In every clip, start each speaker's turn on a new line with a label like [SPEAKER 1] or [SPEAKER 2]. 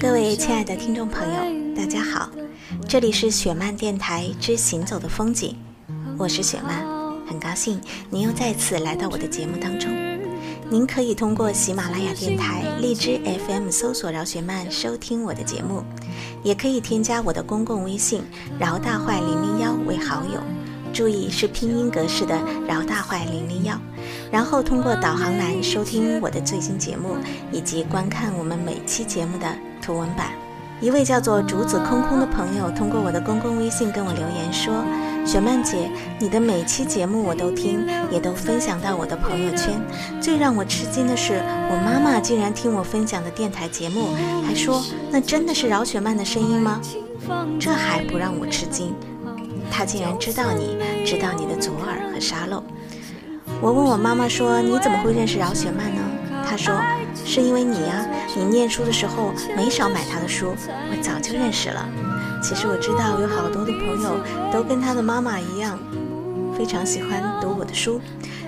[SPEAKER 1] 各位亲爱的听众朋友，大家好，这里是雪漫电台之行走的风景，我是雪漫，很高兴您又再次来到我的节目当中。您可以通过喜马拉雅电台、荔枝 FM 搜索饶雪漫收听我的节目，也可以添加我的公共微信饶大坏零零幺为好友，注意是拼音格式的饶大坏零零幺。然后通过导航栏收听我的最新节目，以及观看我们每期节目的图文版。一位叫做竹子空空的朋友通过我的公共微信跟我留言说：“雪曼姐，你的每期节目我都听，也都分享到我的朋友圈。最让我吃惊的是，我妈妈竟然听我分享的电台节目，还说那真的是饶雪曼的声音吗？这还不让我吃惊，她竟然知道你，知道你的左耳和沙漏。”我问我妈妈说：“你怎么会认识饶雪漫呢？”她说：“是因为你呀，你念书的时候没少买他的书，我早就认识了。”其实我知道有好多的朋友都跟他的妈妈一样，非常喜欢读我的书。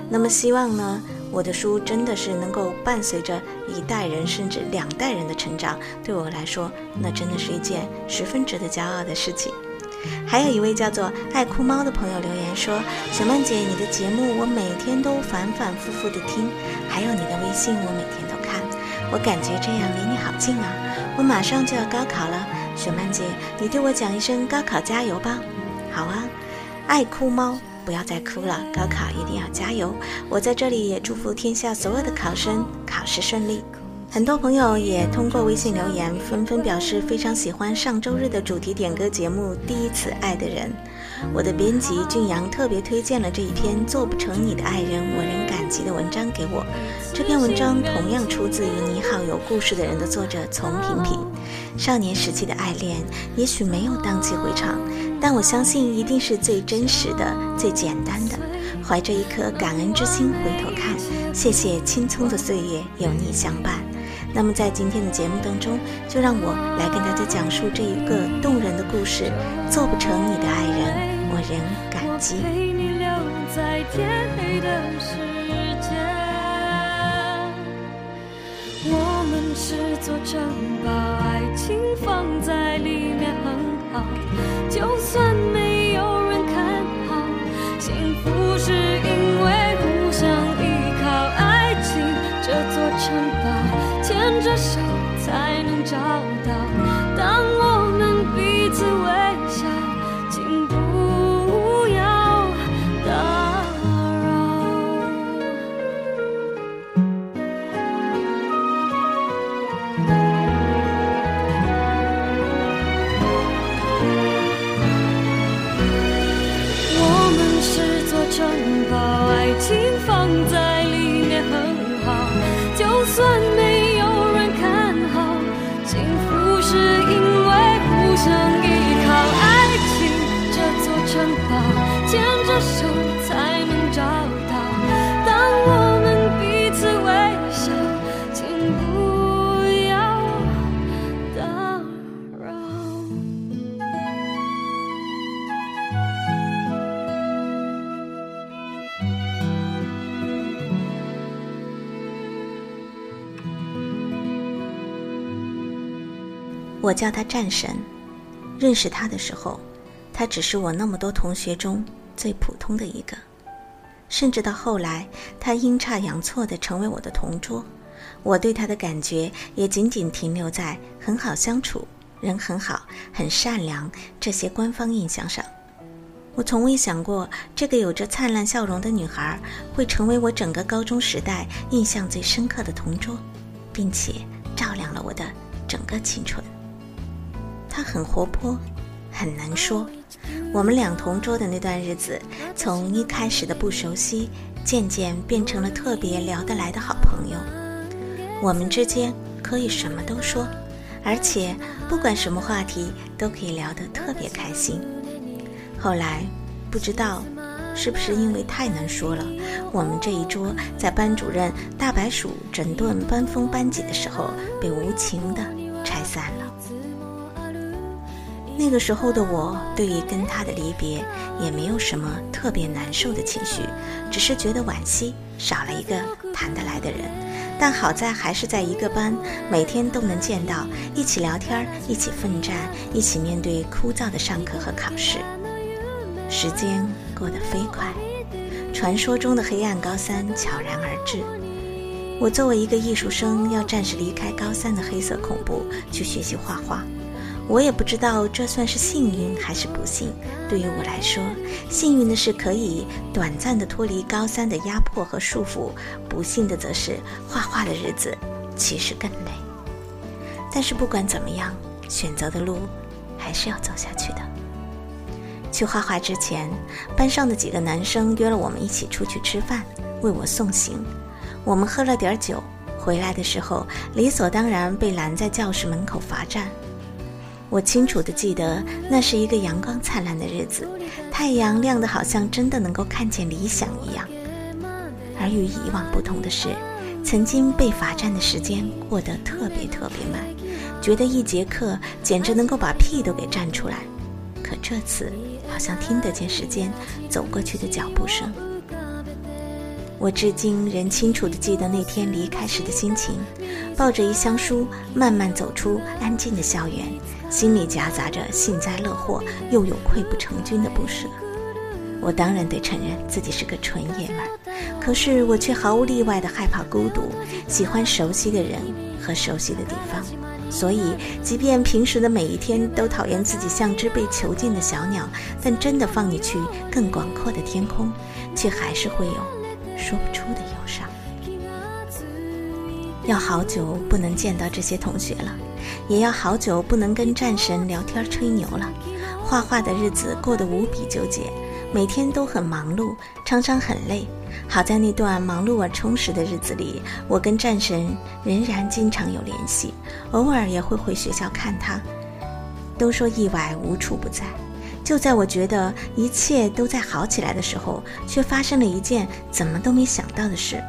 [SPEAKER 1] 那么希望呢，我的书真的是能够伴随着一代人甚至两代人的成长，对我来说，那真的是一件十分值得骄傲的事情。还有一位叫做爱哭猫的朋友留言说：“小曼姐，你的节目我每天都反反复复的听，还有你的微信我每天，我感觉这样离你好近啊！我马上就要高考了，雪曼姐，你对我讲一声高考加油吧。”好啊，爱哭猫，不要再哭了，高考一定要加油！我在这里也祝福天下所有的考生考试顺利。很多朋友也通过微信留言，纷纷表示非常喜欢上周日的主题点歌节目《第一次爱的人》。我的编辑俊阳特别推荐了这一篇《做不成你的爱人，我仍感激》的文章给我。这篇文章同样出自于《你好，有故事的人》的作者丛萍萍。少年时期的爱恋也许没有荡气回肠，但我相信一定是最真实的、最简单的。怀着一颗感恩之心回头看，谢谢青葱的岁月有你相伴。那么，在今天的节目当中，就让我来跟大家讲述这一个动人的故事。做不成你的爱人，我仍感激。
[SPEAKER 2] 我们是座城堡，爱情放在里面很好，就算没有人看好，幸福是因为互相依靠。爱情这座城堡。牵着手才能找到。当我们彼此微笑，我
[SPEAKER 1] 叫他战神。认识他的时候，他只是我那么多同学中最普通的一个。甚至到后来，他阴差阳错地成为我的同桌，我对他的感觉也仅仅停留在很好相处、人很好、很善良这些官方印象上。我从未想过，这个有着灿烂笑容的女孩会成为我整个高中时代印象最深刻的同桌，并且照亮了我的整个青春。他很活泼，很能说。我们俩同桌的那段日子，从一开始的不熟悉，渐渐变成了特别聊得来的好朋友。我们之间可以什么都说，而且不管什么话题都可以聊得特别开心。后来，不知道是不是因为太能说了，我们这一桌在班主任大白鼠整顿班风班级的时候，被无情的拆散了。那个时候的我，对于跟他的离别，也没有什么特别难受的情绪，只是觉得惋惜，少了一个谈得来的人。但好在还是在一个班，每天都能见到，一起聊天，一起奋战，一起面对枯燥的上课和考试。时间过得飞快，传说中的黑暗高三悄然而至。我作为一个艺术生，要暂时离开高三的黑色恐怖，去学习画画。我也不知道这算是幸运还是不幸。对于我来说，幸运的是可以短暂的脱离高三的压迫和束缚；不幸的则是画画的日子其实更累。但是不管怎么样，选择的路还是要走下去的。去画画之前，班上的几个男生约了我们一起出去吃饭，为我送行。我们喝了点酒，回来的时候理所当然被拦在教室门口罚站。我清楚地记得，那是一个阳光灿烂的日子，太阳亮得好像真的能够看见理想一样。而与以往不同的是，曾经被罚站的时间过得特别特别慢，觉得一节课简直能够把屁都给站出来。可这次，好像听得见时间走过去的脚步声。我至今仍清楚地记得那天离开时的心情，抱着一箱书，慢慢走出安静的校园，心里夹杂着幸灾乐祸，又有溃不成军的不舍。我当然得承认自己是个纯爷们儿，可是我却毫无例外地害怕孤独，喜欢熟悉的人和熟悉的地方。所以，即便平时的每一天都讨厌自己像只被囚禁的小鸟，但真的放你去更广阔的天空，却还是会有。说不出的忧伤。要好久不能见到这些同学了，也要好久不能跟战神聊天吹牛了。画画的日子过得无比纠结，每天都很忙碌，常常很累。好在那段忙碌而充实的日子里，我跟战神仍然经常有联系，偶尔也会回学校看他。都说意外无处不在。就在我觉得一切都在好起来的时候，却发生了一件怎么都没想到的事。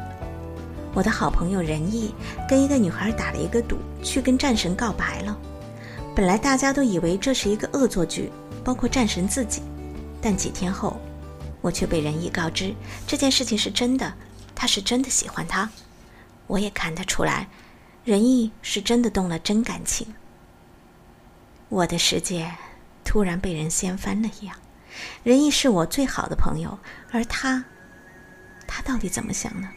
[SPEAKER 1] 我的好朋友仁义跟一个女孩打了一个赌，去跟战神告白了。本来大家都以为这是一个恶作剧，包括战神自己。但几天后，我却被仁义告知这件事情是真的，他是真的喜欢她。我也看得出来，仁义是真的动了真感情。我的世界。突然被人掀翻了一样，仁义是我最好的朋友，而他，他到底怎么想呢？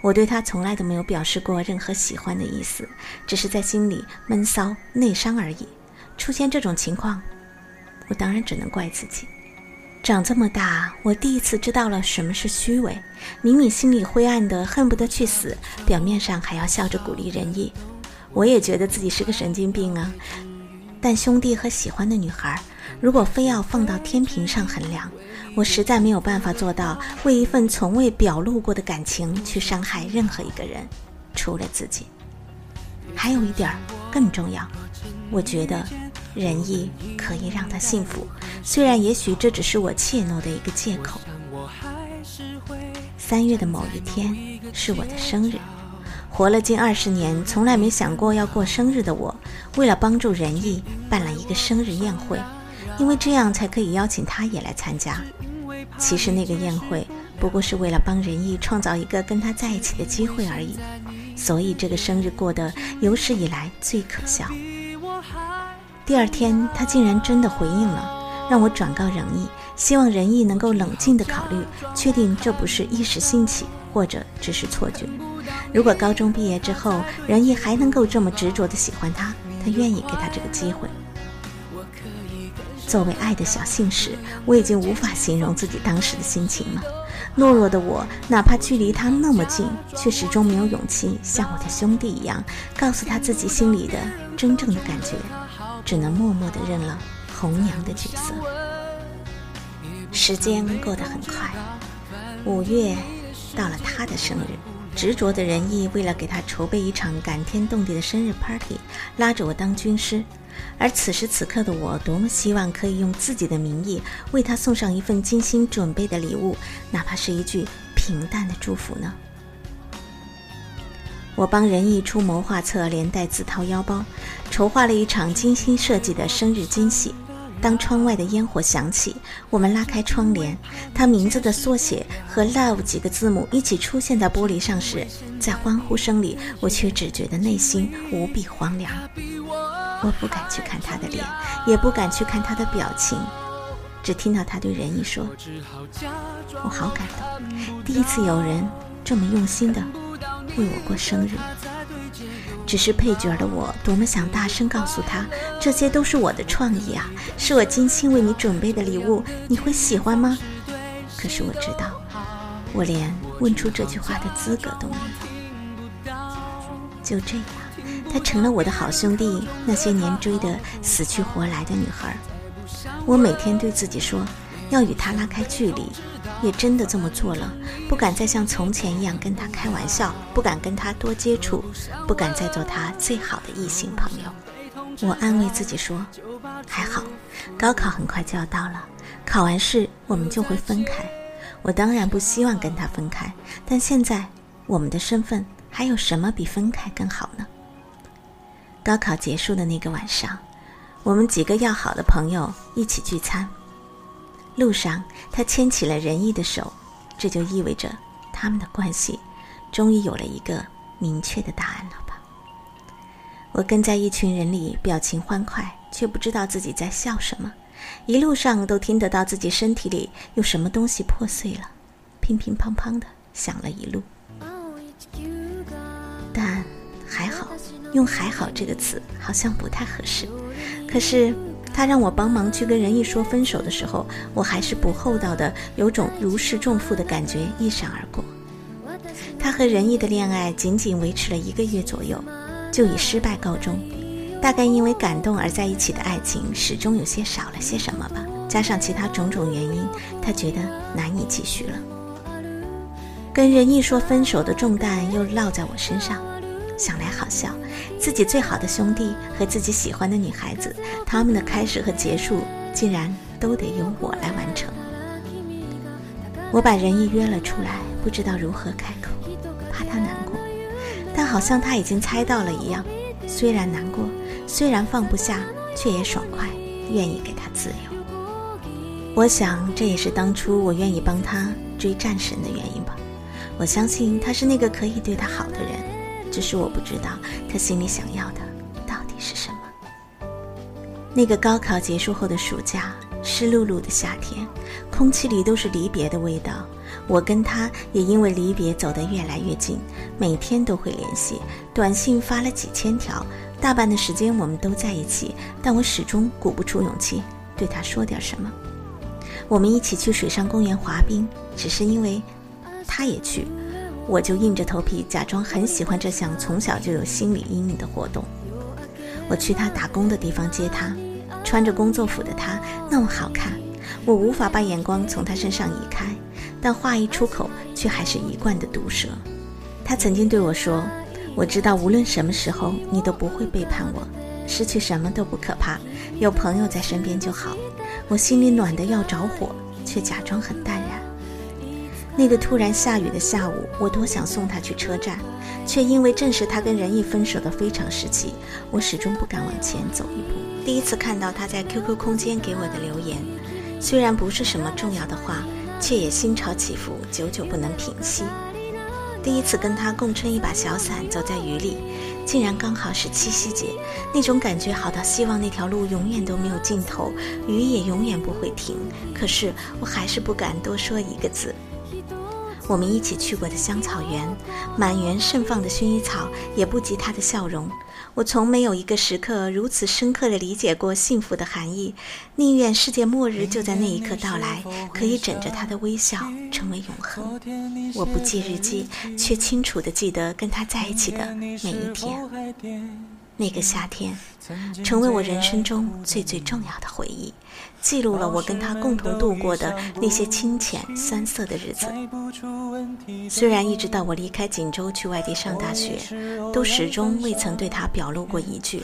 [SPEAKER 1] 我对他从来都没有表示过任何喜欢的意思，只是在心里闷骚内伤而已。出现这种情况，我当然只能怪自己。长这么大，我第一次知道了什么是虚伪。明明心里灰暗的恨不得去死，表面上还要笑着鼓励仁义。我也觉得自己是个神经病啊。但兄弟和喜欢的女孩。如果非要放到天平上衡量，我实在没有办法做到为一份从未表露过的感情去伤害任何一个人，除了自己。还有一点儿更重要，我觉得仁义可以让他幸福，虽然也许这只是我怯懦的一个借口。三月的某一天是我的生日，活了近二十年，从来没想过要过生日的我，为了帮助仁义办了一个生日宴会。因为这样才可以邀请他也来参加。其实那个宴会不过是为了帮仁义创造一个跟他在一起的机会而已。所以这个生日过得有史以来最可笑。第二天他竟然真的回应了，让我转告仁义，希望仁义能够冷静地考虑，确定这不是一时兴起，或者只是错觉。如果高中毕业之后仁义还能够这么执着的喜欢他，他愿意给他这个机会。作为爱的小信使，我已经无法形容自己当时的心情了。懦弱的我，哪怕距离他那么近，却始终没有勇气像我的兄弟一样，告诉他自己心里的真正的感觉，只能默默地认了红娘的角色。时间过得很快，五月到了他的生日，执着的仁义为了给他筹备一场感天动地的生日 party，拉着我当军师。而此时此刻的我，多么希望可以用自己的名义为他送上一份精心准备的礼物，哪怕是一句平淡的祝福呢？我帮仁义出谋划策，连带自掏腰包，筹划了一场精心设计的生日惊喜。当窗外的烟火响起，我们拉开窗帘，他名字的缩写和 “love” 几个字母一起出现在玻璃上时，在欢呼声里，我却只觉得内心无比荒凉。我不敢去看他的脸，也不敢去看他的表情，只听到他对仁义说：“我好感动，第一次有人这么用心的为我过生日。”只是配角的我，多么想大声告诉他，这些都是我的创意啊，是我精心为你准备的礼物，你会喜欢吗？可是我知道，我连问出这句话的资格都没有。就这样，他成了我的好兄弟，那些年追得死去活来的女孩。我每天对自己说，要与他拉开距离。也真的这么做了，不敢再像从前一样跟他开玩笑，不敢跟他多接触，不敢再做他最好的异性朋友。我安慰自己说，还好，高考很快就要到了，考完试我们就会分开。我当然不希望跟他分开，但现在我们的身份还有什么比分开更好呢？高考结束的那个晚上，我们几个要好的朋友一起聚餐。路上，他牵起了仁义的手，这就意味着他们的关系终于有了一个明确的答案了吧？我跟在一群人里，表情欢快，却不知道自己在笑什么。一路上都听得到自己身体里有什么东西破碎了，乒乒乓乓的响了一路。但还好，用“还好”这个词好像不太合适。可是。他让我帮忙去跟仁义说分手的时候，我还是不厚道的，有种如释重负的感觉一闪而过。他和仁义的恋爱仅仅维持了一个月左右，就以失败告终。大概因为感动而在一起的爱情始终有些少了些什么吧，加上其他种种原因，他觉得难以继续了。跟仁义说分手的重担又落在我身上。想来好笑，自己最好的兄弟和自己喜欢的女孩子，他们的开始和结束竟然都得由我来完成。我把仁义约了出来，不知道如何开口，怕他难过，但好像他已经猜到了一样。虽然难过，虽然放不下，却也爽快，愿意给他自由。我想这也是当初我愿意帮他追战神的原因吧。我相信他是那个可以对他好的人。只是我不知道他心里想要的到底是什么。那个高考结束后的暑假，湿漉漉的夏天，空气里都是离别的味道。我跟他也因为离别走得越来越近，每天都会联系，短信发了几千条，大半的时间我们都在一起，但我始终鼓不出勇气对他说点什么。我们一起去水上公园滑冰，只是因为他也去。我就硬着头皮假装很喜欢这项从小就有心理阴影的活动。我去他打工的地方接他，穿着工作服的他那么好看，我无法把眼光从他身上移开，但话一出口却还是一贯的毒舌。他曾经对我说：“我知道无论什么时候你都不会背叛我，失去什么都不可怕，有朋友在身边就好。”我心里暖得要着火，却假装很淡。那个突然下雨的下午，我多想送他去车站，却因为正是他跟仁义分手的非常时期，我始终不敢往前走一步。第一次看到他在 QQ 空间给我的留言，虽然不是什么重要的话，却也心潮起伏，久久不能平息。第一次跟他共撑一把小伞走在雨里，竟然刚好是七夕节，那种感觉好到希望那条路永远都没有尽头，雨也永远不会停。可是我还是不敢多说一个字。我们一起去过的香草园，满园盛放的薰衣草也不及他的笑容。我从没有一个时刻如此深刻地理解过幸福的含义，宁愿世界末日就在那一刻到来，可以枕着他的微笑成为永恒。我不记日记，却清楚地记得跟他在一起的每一天。那个夏天，成为我人生中最最重要的回忆，记录了我跟他共同度过的那些清浅酸涩的日子。虽然一直到我离开锦州去外地上大学，都始终未曾对他表露过一句，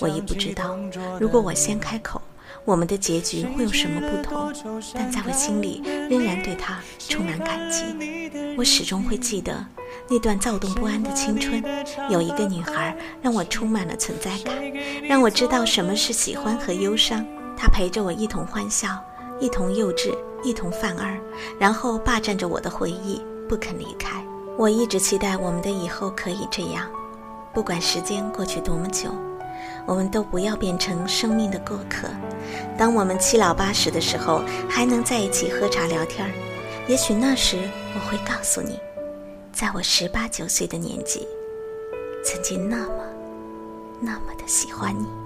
[SPEAKER 1] 我亦不知道，如果我先开口。我们的结局会有什么不同？但在我心里仍然对他充满感激。我始终会记得那段躁动不安的青春，有一个女孩让我充满了存在感，让我知道什么是喜欢和忧伤。他陪着我一同欢笑，一同幼稚，一同犯二，然后霸占着我的回忆，不肯离开。我一直期待我们的以后可以这样，不管时间过去多么久，我们都不要变成生命的过客。当我们七老八十的时候，还能在一起喝茶聊天儿，也许那时我会告诉你，在我十八九岁的年纪，曾经那么、那么的喜欢你。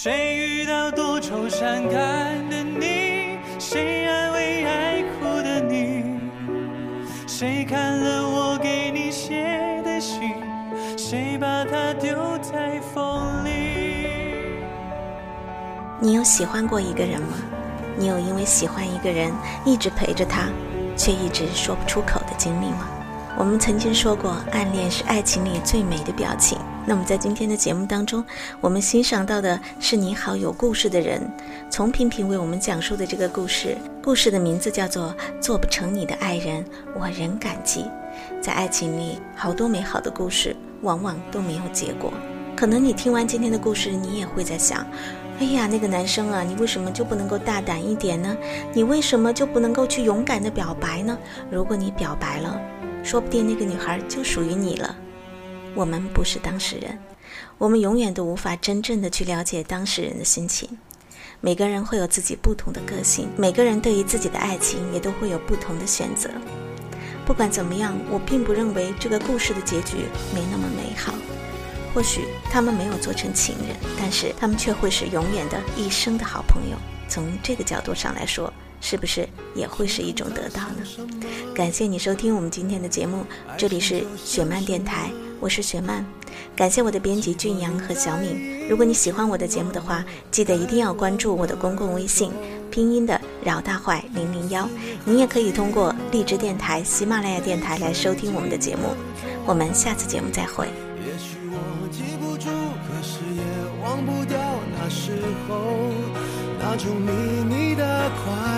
[SPEAKER 3] 谁遇到多愁善感的你？谁安慰爱哭的你？谁看了我给你写的信？谁把它丢在风里？
[SPEAKER 1] 你有喜欢过一个人吗？你有因为喜欢一个人一直陪着他，却一直说不出口的经历吗？我们曾经说过，暗恋是爱情里最美的表情。那么在今天的节目当中，我们欣赏到的是你好有故事的人，从平平为我们讲述的这个故事，故事的名字叫做《做不成你的爱人，我仍感激》。在爱情里，好多美好的故事往往都没有结果。可能你听完今天的故事，你也会在想：哎呀，那个男生啊，你为什么就不能够大胆一点呢？你为什么就不能够去勇敢的表白呢？如果你表白了，说不定那个女孩就属于你了。我们不是当事人，我们永远都无法真正的去了解当事人的心情。每个人会有自己不同的个性，每个人对于自己的爱情也都会有不同的选择。不管怎么样，我并不认为这个故事的结局没那么美好。或许他们没有做成情人，但是他们却会是永远的一生的好朋友。从这个角度上来说。是不是也会是一种得到呢？感谢你收听我们今天的节目，这里是雪漫电台，我是雪漫。感谢我的编辑俊阳和小敏。如果你喜欢我的节目的话，记得一定要关注我的公共微信，拼音的饶大坏零零幺。你也可以通过荔枝电台、喜马拉雅电台来收听我们的节目。我们下次节目再会。
[SPEAKER 3] 也许我记不住，可是也忘不掉那时候。那种秘密的快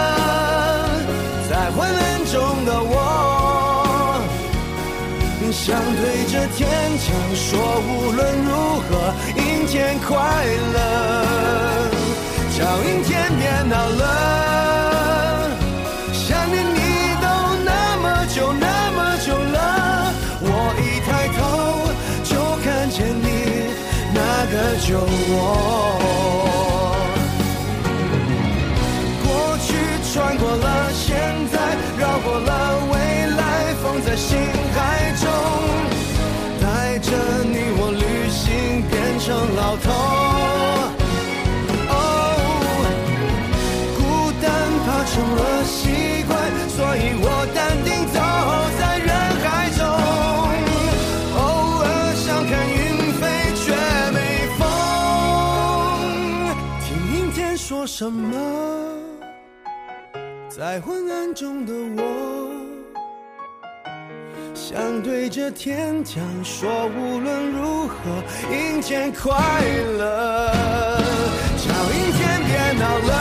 [SPEAKER 3] 想对着天讲说，无论如何阴。天快乐，叫阴天别闹了。想念你都那么久那么久了，我一抬头就看见你那个酒窝。过去穿过了，现在绕过了，未来放在心老头哦，孤单怕成了习惯，所以我淡定走在人海中，偶尔想看云飞却没风，听阴天说什么，在昏暗中的我。想对着天讲说，无论如何阴天快乐。叫阴天别闹了，